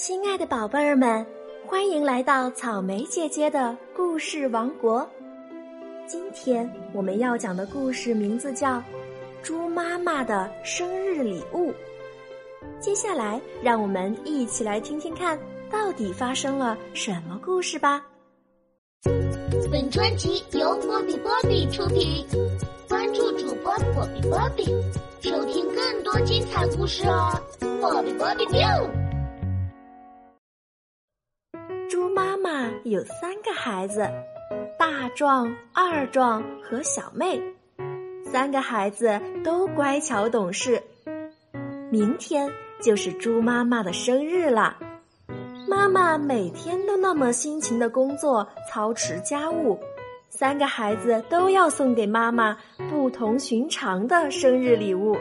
亲爱的宝贝儿们，欢迎来到草莓姐姐的故事王国。今天我们要讲的故事名字叫《猪妈妈的生日礼物》。接下来，让我们一起来听听看，到底发生了什么故事吧。本专辑由波比波比出品，关注主播波比波比，收听更多精彩故事哦！波比波比 biu。有三个孩子，大壮、二壮和小妹，三个孩子都乖巧懂事。明天就是猪妈妈的生日了。妈妈每天都那么辛勤的工作，操持家务，三个孩子都要送给妈妈不同寻常的生日礼物。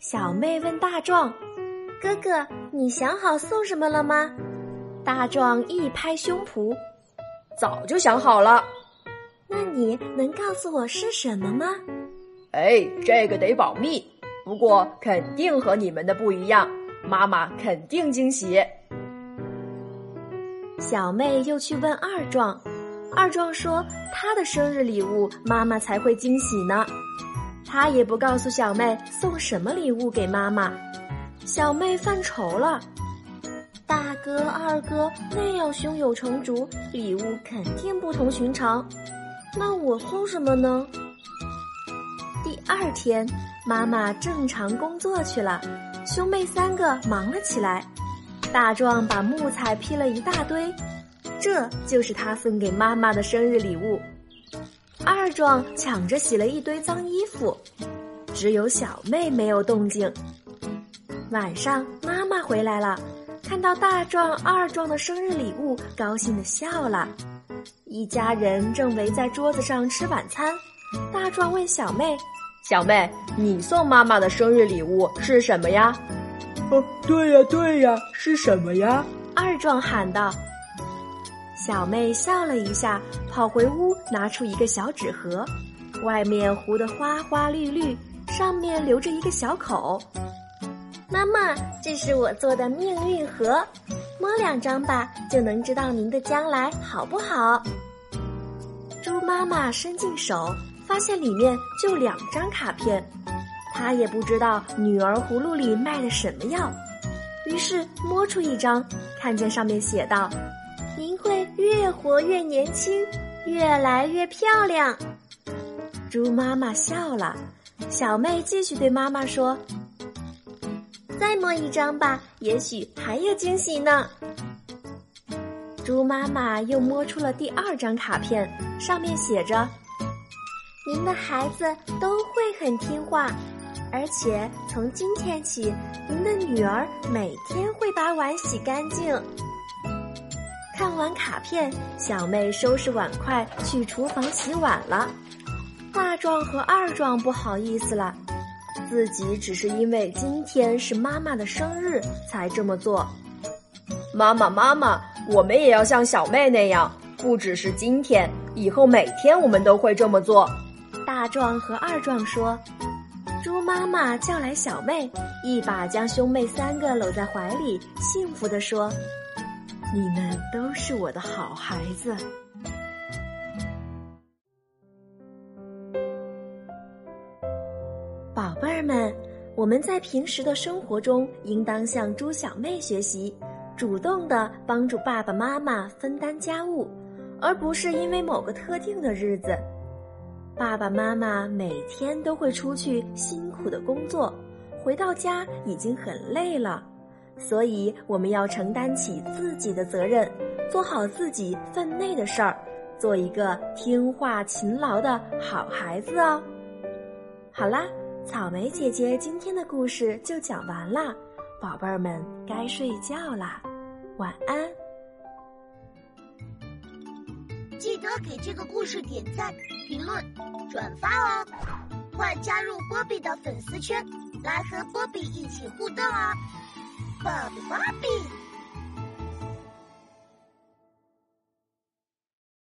小妹问大壮：“哥哥，你想好送什么了吗？”大壮一拍胸脯：“早就想好了。”那你能告诉我是什么吗？哎，这个得保密，不过肯定和你们的不一样，妈妈肯定惊喜。小妹又去问二壮，二壮说他的生日礼物妈妈才会惊喜呢。他也不告诉小妹送什么礼物给妈妈，小妹犯愁了。哥、二哥那样胸有成竹，礼物肯定不同寻常。那我送什么呢？第二天，妈妈正常工作去了，兄妹三个忙了起来。大壮把木材劈了一大堆，这就是他送给妈妈的生日礼物。二壮抢着洗了一堆脏衣服，只有小妹没有动静。晚上，妈妈回来了，看到大壮、二壮的生日礼物，高兴的笑了。一家人正围在桌子上吃晚餐。大壮问小妹：“小妹，你送妈妈的生日礼物是什么呀？”哦，对呀，对呀，是什么呀？二壮喊道。小妹笑了一下，跑回屋，拿出一个小纸盒，外面糊得花花绿绿，上面留着一个小口。妈妈，这是我做的命运盒，摸两张吧，就能知道您的将来好不好。猪妈妈伸进手，发现里面就两张卡片。她也不知道女儿葫芦里卖的什么药，于是摸出一张，看见上面写道：“您会越活越年轻，越来越漂亮。”猪妈妈笑了，小妹继续对妈妈说：“再摸一张吧，也许还有惊喜呢。”猪妈妈又摸出了第二张卡片，上面写着：“您的孩子都会很听话。”而且从今天起，您的女儿每天会把碗洗干净。看完卡片，小妹收拾碗筷去厨房洗碗了。大壮和二壮不好意思了，自己只是因为今天是妈妈的生日才这么做。妈妈，妈妈，我们也要像小妹那样，不只是今天，以后每天我们都会这么做。大壮和二壮说。猪妈妈叫来小妹，一把将兄妹三个搂在怀里，幸福地说：“你们都是我的好孩子。”宝贝儿们，我们在平时的生活中，应当向猪小妹学习，主动的帮助爸爸妈妈分担家务，而不是因为某个特定的日子。爸爸妈妈每天都会出去辛苦的工作，回到家已经很累了，所以我们要承担起自己的责任，做好自己分内的事儿，做一个听话勤劳的好孩子哦。好啦，草莓姐姐今天的故事就讲完了，宝贝儿们该睡觉啦，晚安。记得给这个故事点赞、评论、转发哦！快加入波比的粉丝圈，来和波比一起互动哦！波比波比。